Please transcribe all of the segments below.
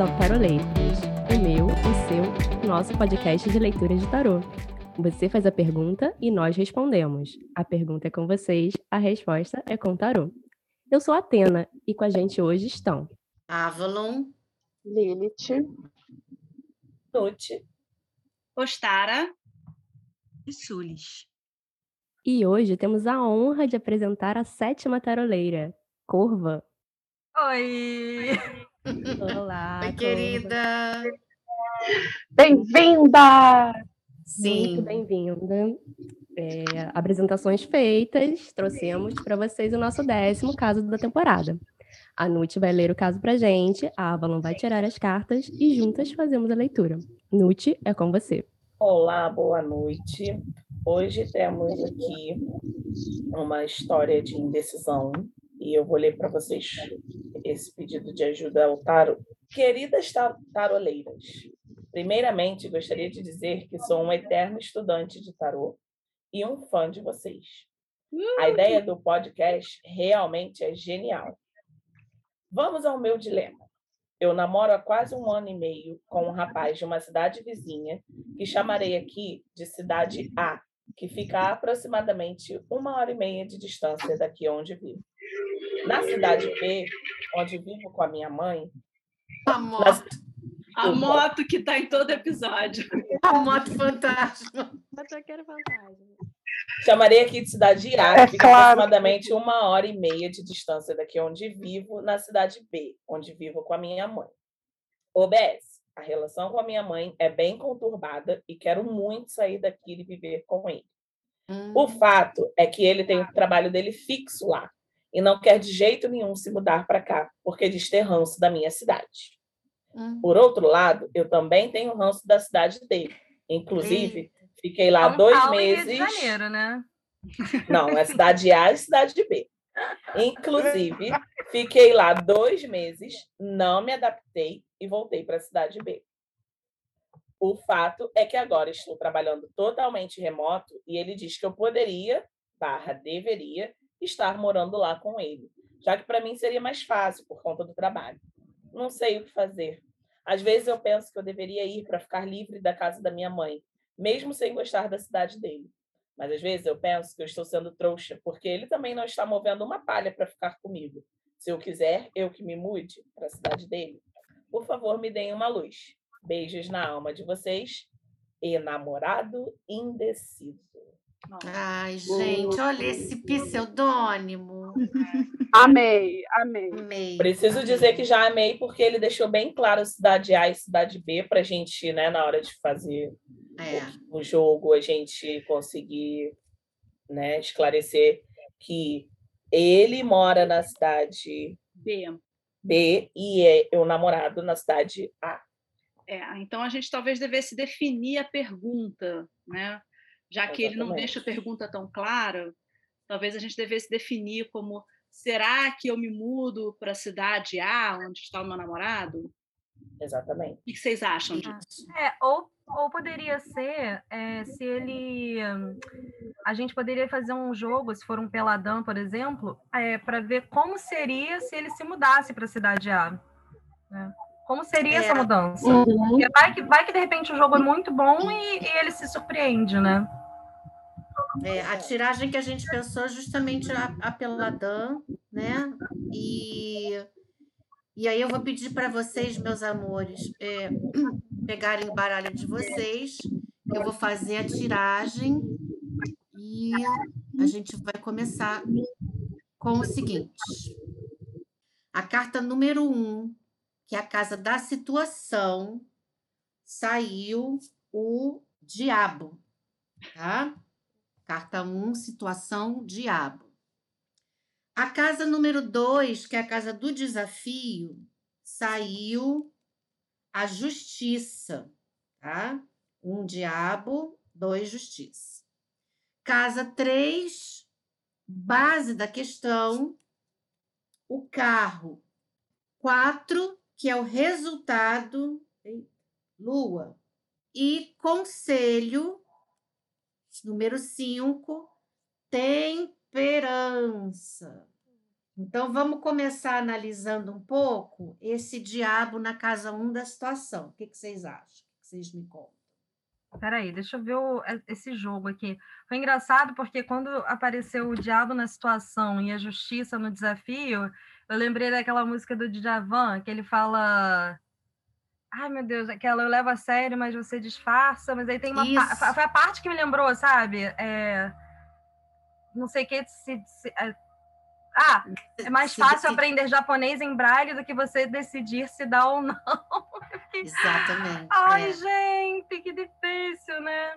Ao Taroleiros, o meu, o seu, nosso podcast de leitura de tarô. Você faz a pergunta e nós respondemos. A pergunta é com vocês, a resposta é com tarô. Eu sou a Atena e com a gente hoje estão Avalon, Lilith, Nute, Ostara e Sulis. E hoje temos a honra de apresentar a sétima taroleira, Corva. Oi! Olá, Oi, querida. bem-vinda! Sim. Muito bem-vinda. É, apresentações feitas, trouxemos para vocês o nosso décimo caso da temporada. A Nute vai ler o caso pra gente, a Avalon vai tirar as cartas e juntas fazemos a leitura. Nute, é com você. olá, boa noite. Hoje temos aqui uma história de indecisão e eu vou ler para vocês esse pedido de ajuda ao tarot. Queridas ta- taroleiras, primeiramente gostaria de dizer que sou um eterno estudante de tarot e um fã de vocês. A ideia do podcast realmente é genial. Vamos ao meu dilema. Eu namoro há quase um ano e meio com um rapaz de uma cidade vizinha, que chamarei aqui de Cidade A, que fica a aproximadamente uma hora e meia de distância daqui onde vivo. Na cidade B, onde vivo com a minha mãe, A moto, nas- A moto que tá em todo episódio. a moto fantasma. chamarei aqui de Cidade A, É que fica claro. aproximadamente uma hora e meia de distância daqui onde vivo, na cidade B, onde vivo com a minha mãe. OBS. A relação com a minha mãe é bem conturbada e quero muito sair daqui e viver com ele. Hum, O fato é que ele tem o trabalho dele fixo lá e não quer de jeito nenhum se mudar para cá, porque diz ter ranço da minha cidade. hum. Por outro lado, eu também tenho ranço da cidade dele. Inclusive, fiquei lá São dois Paulo e Rio de meses. Janeiro, né? Não, é cidade A e cidade B. Inclusive, fiquei lá dois meses, não me adaptei e voltei para a cidade B. O fato é que agora estou trabalhando totalmente remoto e ele diz que eu poderia, barra deveria, estar morando lá com ele, já que para mim seria mais fácil por conta do trabalho. Não sei o que fazer. Às vezes eu penso que eu deveria ir para ficar livre da casa da minha mãe, mesmo sem gostar da cidade dele. Mas às vezes eu penso que eu estou sendo trouxa, porque ele também não está movendo uma palha para ficar comigo. Se eu quiser, eu que me mude para a cidade dele. Por favor, me deem uma luz. Beijos na alma de vocês. E namorado indeciso. Ai, gente, olha esse pseudônimo. Amei, amei. Amei. Preciso dizer que já amei, porque ele deixou bem claro cidade A e cidade B para a gente, né, na hora de fazer É. o jogo, a gente conseguir né, esclarecer que ele mora na cidade B. B e é o namorado na cidade A. É, então a gente talvez devesse definir a pergunta, né? Já que ele não Exatamente. deixa a pergunta tão clara, talvez a gente devesse definir como será que eu me mudo para a cidade A, onde está o meu namorado? Exatamente. O que vocês acham disso? É, ou, ou poderia ser é, se ele. A gente poderia fazer um jogo, se for um peladão, por exemplo, é, para ver como seria se ele se mudasse para a cidade A. né? Como seria essa É. mudança? Uhum. Vai que, vai que de repente o jogo é muito bom e, e ele se surpreende, né? É, a tiragem que a gente pensou é justamente a, a Peladã, né? E, e aí eu vou pedir para vocês, meus amores, é, pegarem o baralho de vocês. Eu vou fazer a tiragem e a gente vai começar com o seguinte: a carta número um, que é a casa da situação, saiu o diabo, tá? Carta 1, situação, diabo. A casa número 2, que é a casa do desafio, saiu a justiça, tá? Um diabo, dois justiça. Casa 3, base da questão, o carro. 4, que é o resultado, lua. E conselho, número 5, temperança. Então, vamos começar analisando um pouco esse diabo na casa 1 da situação. O que, que vocês acham? O que vocês me contam? Peraí, deixa eu ver o- é- esse jogo aqui. Foi engraçado porque quando apareceu o diabo na situação e a justiça no desafio, eu lembrei daquela música do Djavan, que ele fala. Ai, meu Deus, aquela eu levo a sério, mas você disfarça. Mas aí tem uma. pa-. Foi a parte que me lembrou, sabe? É, Não sei o que. Se, se- é- Ah, é mais Se fácil aprender japonês em braille do que você decidir se dá ou não. Exatamente. Ai, é. gente, que difícil, né?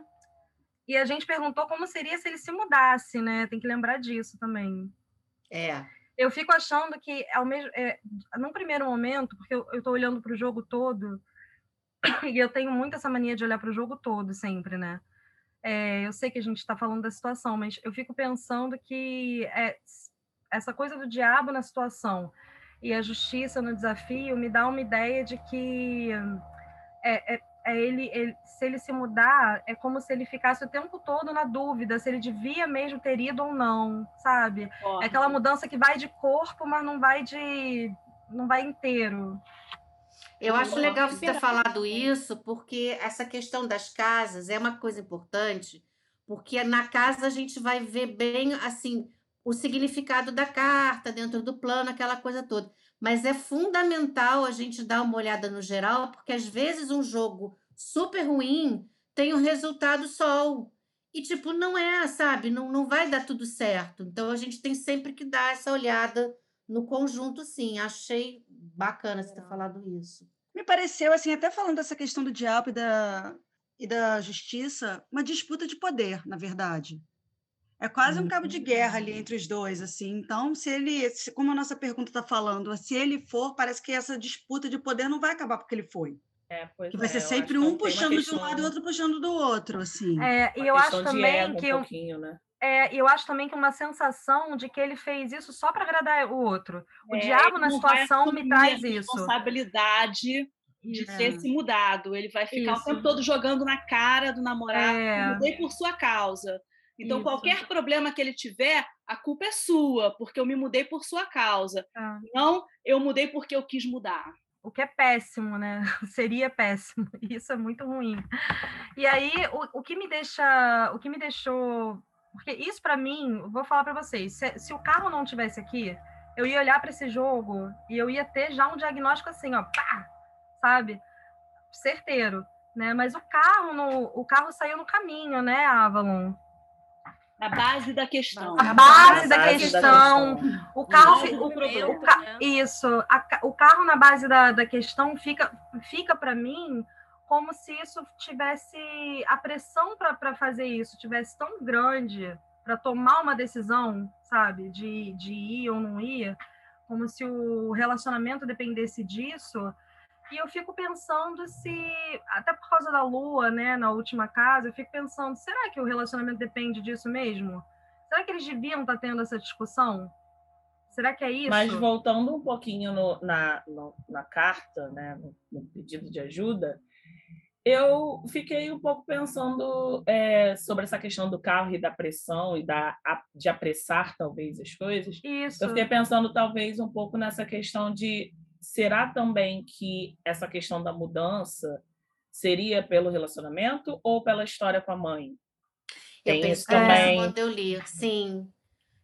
E a gente perguntou como seria se ele se mudasse, né? Tem que lembrar disso também. É. Eu fico achando que, ao mesmo, é, num primeiro momento, porque eu, tô olhando para o jogo todo, e eu tenho muito essa mania de olhar para o jogo todo sempre, né? É, eu sei que a gente está falando da situação, mas eu fico pensando que é, essa coisa do diabo na situação e a justiça no desafio me dá uma ideia de que é, é- ele, ele- se ele se mudar, é como se ele ficasse o tempo todo na dúvida se ele devia mesmo ter ido ou não, sabe? É aquela mudança que vai de corpo, mas não vai de. não vai inteiro. Eu acho legal você ter falado isso, porque essa questão das casas é uma coisa importante, porque na casa a gente vai ver bem assim o significado da carta dentro do plano, aquela coisa toda. Mas é fundamental a gente dar uma olhada no geral, porque às vezes um jogo super ruim tem um resultado sol. E, tipo, não é, sabe? Não, não vai dar tudo certo. Então a gente tem sempre que dar essa olhada no conjunto, sim. Achei bacana você ter falado isso. Me pareceu, assim, até falando dessa questão do diabo e da, e da justiça, uma disputa de poder, na verdade. É quase um cabo de guerra ali entre os dois, assim. Então, se ele, se- como a nossa pergunta está falando, se ele for, parece que essa disputa de poder não vai acabar porque ele foi. É, Que vai é, ser sempre que um puxando de um questão- lado e outro puxando do outro, assim. É, e eu acho questão também que um eu, né? é, eu acho também que uma sensação de que ele fez isso só para agradar o outro. O É, diabo na situação me traz a isso. responsabilidade de Isso. ter se mudado. Ele vai ficar Isso. o tempo todo jogando na cara do namorado. É. "Eu Mudei por sua causa. Então, Isso. qualquer problema que ele tiver, a culpa é sua, porque eu me mudei por sua causa. Ah, Não, eu mudei porque eu quis mudar. o que é péssimo, né? Seria péssimo. Isso é muito ruim. E aí, o, o que me deixa, o que me deixou, porque isso para mim, vou falar para vocês, se, se o carro não tivesse aqui, eu ia olhar para esse jogo e eu ia ter já um diagnóstico assim, ó, pá, sabe? Certeiro, né? Mas o carro, no, o carro saiu no caminho, né, Avalon? A base da questão. A base da base questão, questão. o carro, o, problema. o ca- isso, a o carro na base da, da questão fica, fica para mim como se isso tivesse a pressão para fazer isso tivesse tão grande para tomar uma decisão, sabe, de, de ir ou não ir, como se o relacionamento dependesse disso. E eu fico pensando se, até por causa da lua, né, na última casa, eu fico pensando, será que o relacionamento depende disso mesmo? Será que eles deviam estar tendo essa discussão? Será que é isso? Mas voltando um pouquinho no- na, no- na carta, né, no, pedido de ajuda, eu fiquei um pouco pensando é, sobre essa questão do carro e da pressão e da, de apressar talvez as coisas. Isso. Eu fiquei pensando talvez um pouco nessa questão de será também que essa questão da mudança seria pelo relacionamento ou pela história com a mãe? Eu Tem pensei isso nisso também, quando eu li, sim.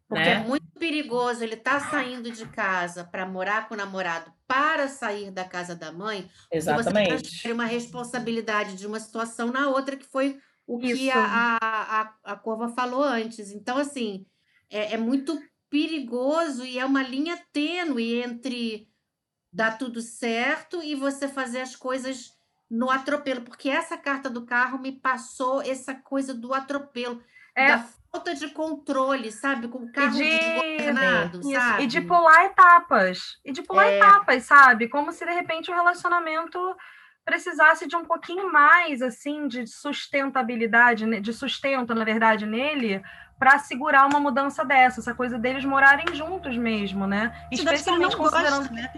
Porque é né? muito perigoso ele estar saindo de casa para morar com o namorado para sair da casa da mãe, porque você Exatamente. transfere uma responsabilidade de uma situação na outra, que foi o que Isso. a, a, a, a Corva falou antes. Então, assim, é, é muito perigoso e é uma linha tênue entre dar tudo certo e você fazer as coisas no atropelo, porque essa carta do carro me passou essa coisa do atropelo, É. da falta de controle, sabe? Com o carro de- desgovernado, Isso, sabe? E de pular etapas. E de pular É. etapas, sabe? Como se de repente o relacionamento precisasse de um pouquinho mais assim de sustentabilidade, né, de sustento, na verdade, nele, para segurar uma mudança dessa, essa coisa deles morarem juntos mesmo, né? Não Especialmente considerando gosta, né?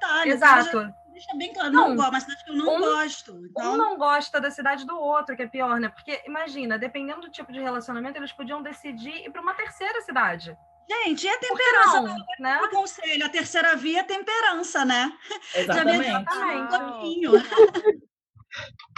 Detalhe. Exato. Deixa bem claro, Não. não, gosto, cidade que eu não Um- gosto. Então, Um não gosta da cidade do outro, que é pior, né? Porque imagina, dependendo do tipo de relacionamento, eles podiam decidir ir para uma terceira cidade. Gente, e a temperança? não, né? O conselho, a terceira via é temperança, né? Exatamente. Um pouquinho.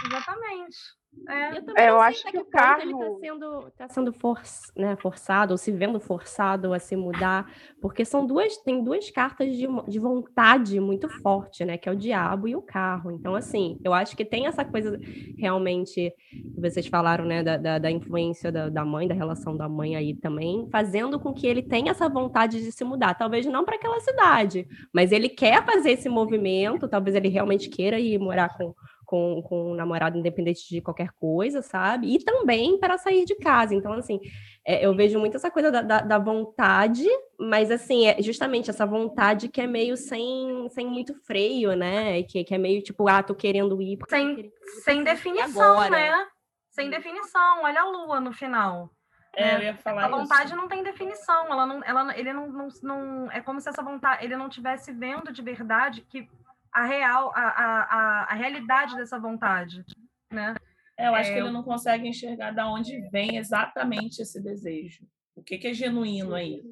Exatamente. É. Eu também É, eu acho que que o ponto ele está carro- sendo, tá sendo for, né, forçado, ou se vendo forçado a se mudar, porque são duas, tem duas cartas de, de vontade muito forte, né? Que é o diabo e o carro. Então, assim, eu acho que tem essa coisa realmente que vocês falaram, né, da, da, da influência da, da mãe, da relação da mãe aí também, fazendo com que ele tenha essa vontade de se mudar. Talvez não para aquela cidade, mas ele quer fazer esse movimento, talvez ele realmente queira ir morar com, com, com um namorado independente de qualquer coisa, sabe? E também para sair de casa. Então, assim, é, eu vejo muito essa coisa da, da, da vontade, mas, assim, é justamente essa vontade que é meio sem, sem muito freio, né? Que, que é meio tipo, ah, tô querendo ir. Sem, querendo ir, sem definição, agora? né? Sem definição. Olha a lua no final. É, eu ia falar A isso. vontade não tem definição, ela não, ela, ele não, não, não- é como se essa vontade, ele não tivesse vendo de verdade que a real, a, a, a, a realidade dessa vontade, né? É, eu acho É, que ele não consegue enxergar da onde vem exatamente esse desejo. O que, que é genuíno aí?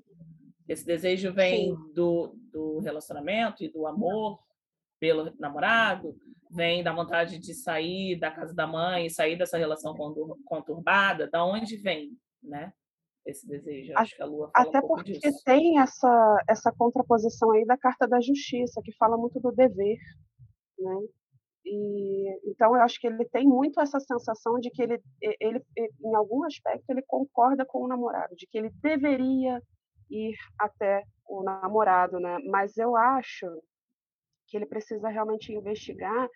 Esse desejo vem do, do relacionamento e do amor pelo namorado, vem da vontade de sair da casa da mãe, sair dessa relação contur- conturbada. Da onde vem, né? Esse desejo. Acho que a Lua fala Até um pouco porque disso. tem essa, essa contraposição aí da Carta da Justiça, que fala muito do dever, né? E, então, eu acho que ele tem muito essa sensação de que ele, ele, em algum aspecto, ele concorda com o namorado, de que ele deveria ir até o namorado, né? Mas eu acho que ele precisa realmente investigar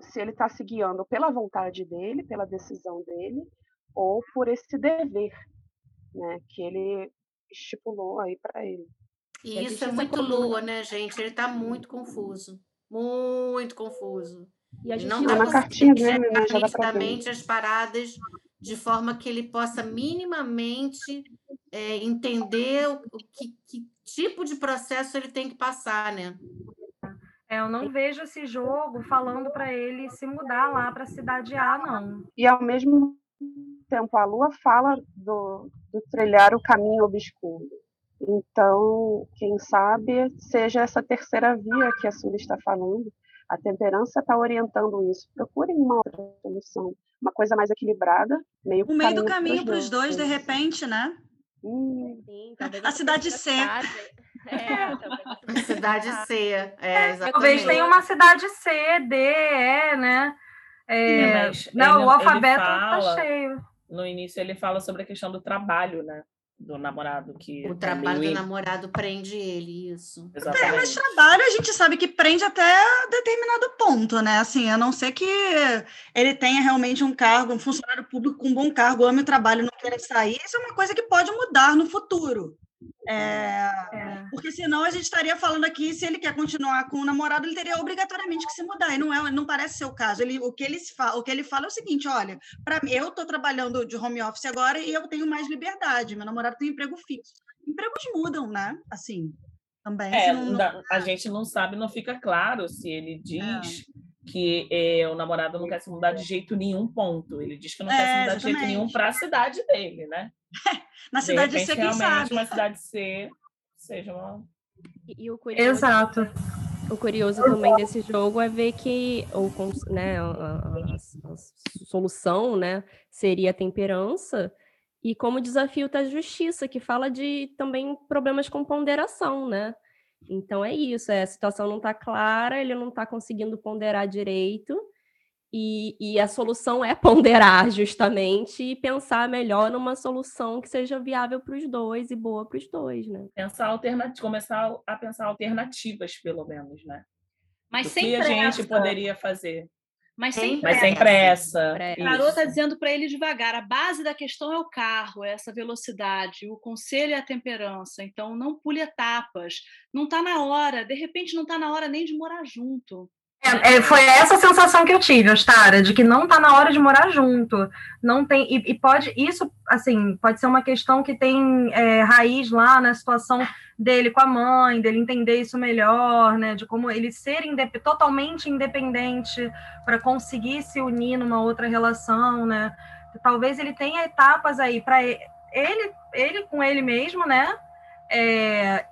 se ele está se guiando pela vontade dele, pela decisão dele, ou por esse dever, né? Que ele estipulou aí para ele. E E isso é muito comum, lua, né, gente? Ele está muito confuso. Muito confuso. E a Ele não É na está cartinha conseguindo dele, né? enxergar Já dá pra ver. nitidamente as paradas de forma que ele possa minimamente é, entender o, o que, que tipo de processo ele tem que passar, né? É, eu não vejo esse jogo falando para ele se mudar lá para a cidade A, não. E ao mesmo tempo a Lua fala do, do trilhar o caminho obscuro. Então, quem sabe seja essa terceira via que a Sully está falando. A temperança está orientando isso. Procurem uma outra solução, uma coisa mais equilibrada, meio O meio do caminho para os dois, de repente, né? Hum, Sim, talvez A cidade C. cidade- É, talvez. Cidade C. É, exatamente. Talvez tenha uma cidade C, D, E, né? É, É, mas não, ele- o alfabeto ele fala- tá cheio. No início ele fala sobre a questão do trabalho, né? Do namorado que O trabalho do namorado prende ele, isso. É, mas Exatamente. trabalho a gente sabe que prende até determinado ponto, né? Assim, a não ser que ele tenha realmente um cargo, um funcionário público com um bom cargo, ame o trabalho e não queira sair, isso é uma coisa que pode mudar no futuro. É, É. porque senão a gente estaria falando aqui, se ele quer continuar com o namorado, ele teria obrigatoriamente que se mudar. E não, é, não parece ser o caso. Ele, o, que ele fala, o que ele fala é o seguinte: olha, para mim, eu estou trabalhando de home office agora e eu tenho mais liberdade. Meu namorado tem um emprego fixo. Empregos mudam, né? Assim, também. É, não- não- a gente não sabe, não fica claro se ele diz que é, o namorado não quer se mudar de jeito nenhum, ponto. Ele diz que não quer se É, mudar de jeito nenhum exatamente. para a cidade dele, né? Na De cidade repente, C, quem sabe? uma cidade C seja uma. E, e o curioso, Exato. o curioso também desse jogo é ver que o, né, a, a- a solução né, seria a temperança, e como desafio está a justiça, que fala de também problemas com ponderação, né? Então é isso, é, a situação não está clara, ele não está conseguindo ponderar direito, e, e a solução é ponderar justamente e pensar melhor numa solução que seja viável para os dois e boa para os dois, né? Pensar alternativas, começar a pensar alternativas, pelo menos, né? Mas o sem que a gente pressa. poderia fazer. Mas sem Sem Mas pressa. sem pressa. Pre- O Tarô está dizendo para ele devagar. A base da questão é o carro, é essa velocidade. O conselho é a temperança. Então, não pule etapas. Não está na hora. De repente, não está na hora nem de morar junto. É, é, foi essa sensação que eu tive, Ostara, de que não tá na hora de morar junto. Não tem e, e pode isso, assim, pode ser uma questão que tem é, raiz lá na situação dele com a mãe, dele entender isso melhor, né? De como ele ser indep totalmente independente para conseguir se unir numa outra relação, né? Talvez ele tenha etapas aí para ele, ele com ele mesmo, né? É,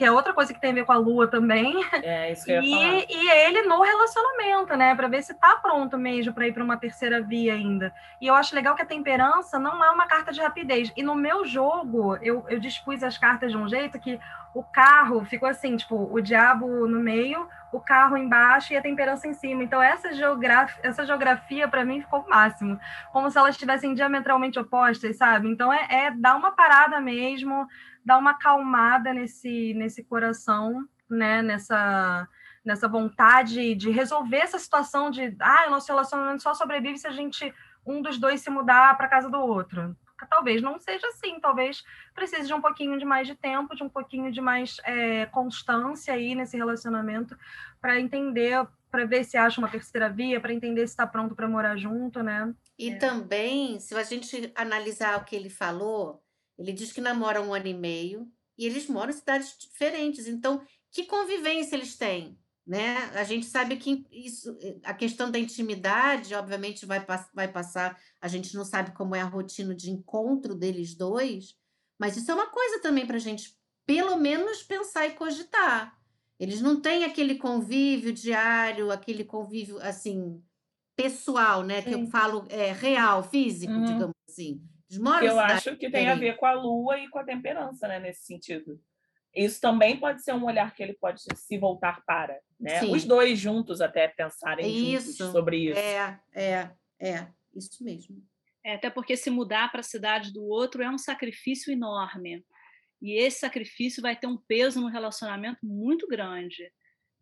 que é outra coisa que tem a ver com a lua também. É, isso que eu ia e, falar. e ele no relacionamento, né? Para ver se tá pronto mesmo para ir para uma terceira via ainda. E eu acho legal que a temperança não é uma carta de rapidez. E no meu jogo, eu, eu dispus as cartas de um jeito que o carro ficou assim, tipo, o diabo no meio, o carro embaixo e a temperança em cima. Então, essa, geograf essa geografia, para mim, ficou o máximo. Como se elas estivessem diametralmente opostas, sabe? Então, é, é dar uma parada mesmo, dar uma acalmada nesse, nesse coração, né? Nessa, nessa vontade de resolver essa situação de, ah, o nosso relacionamento só sobrevive se a gente, um dos dois se mudar para casa do outro. Talvez não seja assim, talvez precise de um pouquinho de mais de tempo, de um pouquinho de mais é, constância aí nesse relacionamento para entender, para ver se acha uma terceira via, para entender se está pronto para morar junto, né? E também, se a gente analisar o que ele falou, ele diz que namora um ano e meio e eles moram em cidades diferentes. Então, que convivência eles têm? Né? A gente sabe que isso, a questão da intimidade, obviamente, vai, vai passar. A gente não sabe como é a rotina de encontro deles dois, mas isso é uma coisa também para a gente, pelo menos, pensar e cogitar. Eles não têm aquele convívio diário, aquele convívio assim pessoal, né? Que eu Sim. falo é, real, físico, Uhum. digamos assim. Em eu acho que tem a ver com a lua e com a temperança, né, nesse sentido. Isso também pode ser um olhar que ele pode se voltar para, né? Sim. Os dois juntos até pensarem Isso. juntos sobre isso. É, é, é, isso mesmo. É, até porque se mudar para a cidade do outro é um sacrifício enorme. E esse sacrifício vai ter um peso no relacionamento muito grande.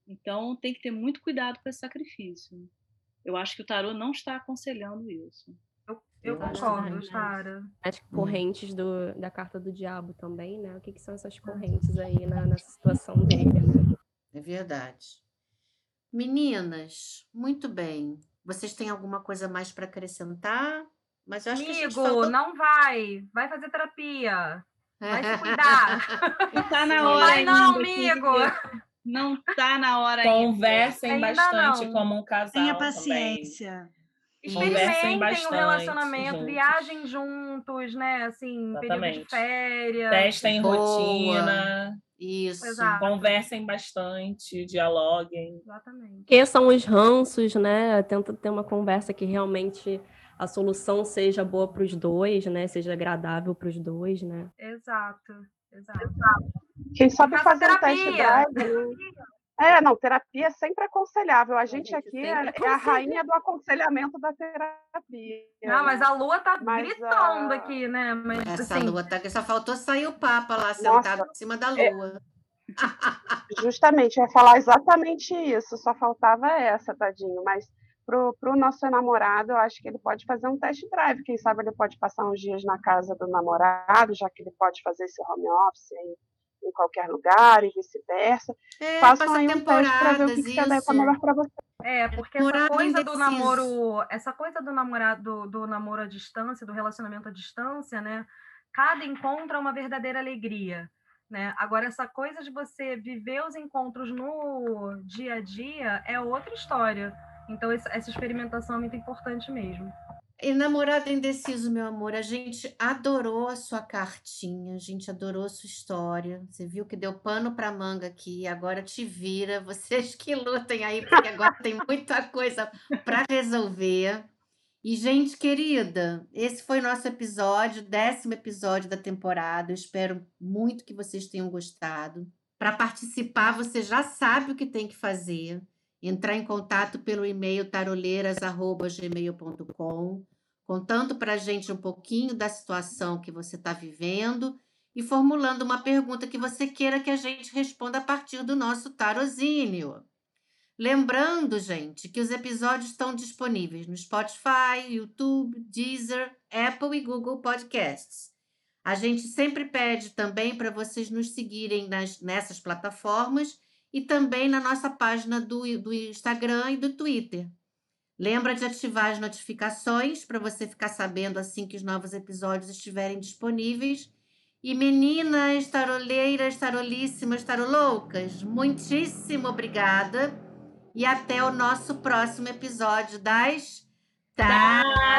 Então tem que ter muito cuidado com esse sacrifício. Eu acho que o tarô não está aconselhando isso. Eu, eu concordo, também? Sara. As Hum. correntes do, da carta do diabo também, né? O que, que são essas correntes aí na, nessa situação dele, né? É verdade. Meninas, muito bem. Vocês têm alguma coisa mais para acrescentar? Mas eu acho que a gente Amigo, falou... não vai. Vai fazer terapia. Vai se cuidar. Não está na hora Vai ainda. não, amigo. Não está na hora ainda. Conversem Ainda bastante não. como um casal Tenha também. paciência. Conversem Experimentem o bastante relacionamento, juntos. viagem juntos, né? Assim, período de férias. Testem Boa. rotina, Isso. Exato. conversem bastante, dialoguem. Exatamente. Esqueçam os ranços, né? Tenta ter uma conversa que realmente a solução seja boa para os dois, né? Seja agradável para os dois, né? Exato. Exato. Quem sabe Faça fazer um test terapia. drive. É, não, terapia é sempre aconselhável. A gente gente aqui sempre é, é a rainha do aconselhamento da terapia. Não, mas a lua tá Mas, gritando ah, aqui, né? Mas Essa assim, lua tá... Só faltou sair o Papa lá, Nossa. sentado em cima da É. lua. Justamente, eu ia falar exatamente isso, só faltava essa, tadinho. Mas pro, pro nosso namorado, eu acho que ele pode fazer um test drive. Quem sabe ele pode passar uns dias na casa do namorado, já que ele pode fazer esse home office aí em qualquer lugar e vice-versa. É, Façam aí um teste para ver o que, adequa isso. melhor para você. É, porque essa coisa do namoro, essa coisa do namorado, do, do namoro à distância, do relacionamento à distância, né? Cada encontro é uma verdadeira alegria, né? Agora essa coisa de você viver os encontros no dia a dia é outra história. Então essa experimentação é muito importante mesmo. E namorado indeciso, meu amor, a gente adorou a sua cartinha, a gente adorou a sua história. Você viu que deu pano para manga aqui, agora te vira. Vocês que lutem aí, porque agora tem muita coisa para resolver. E, gente querida, esse foi nosso episódio, décimo episódio da temporada. Eu espero muito que vocês tenham gostado. Para participar, você já sabe o que tem que fazer. Entrar em contato pelo e-mail taroleiras.gmail.com, contando para a gente um pouquinho da situação que você está vivendo e formulando uma pergunta que você queira que a gente responda a partir do nosso tarozínio. Lembrando, gente, que os episódios estão disponíveis no Spotify, YouTube, Deezer, Apple e Google Podcasts. A gente sempre pede também para vocês nos seguirem nas, nessas plataformas e também na nossa página do, do Instagram e do Twitter. Lembra de ativar as notificações para você ficar sabendo assim que os novos episódios estiverem disponíveis. E meninas, taroleiras, tarolíssimas, taroloucas, muitíssimo obrigada. E até o nosso próximo episódio das Taroleiras!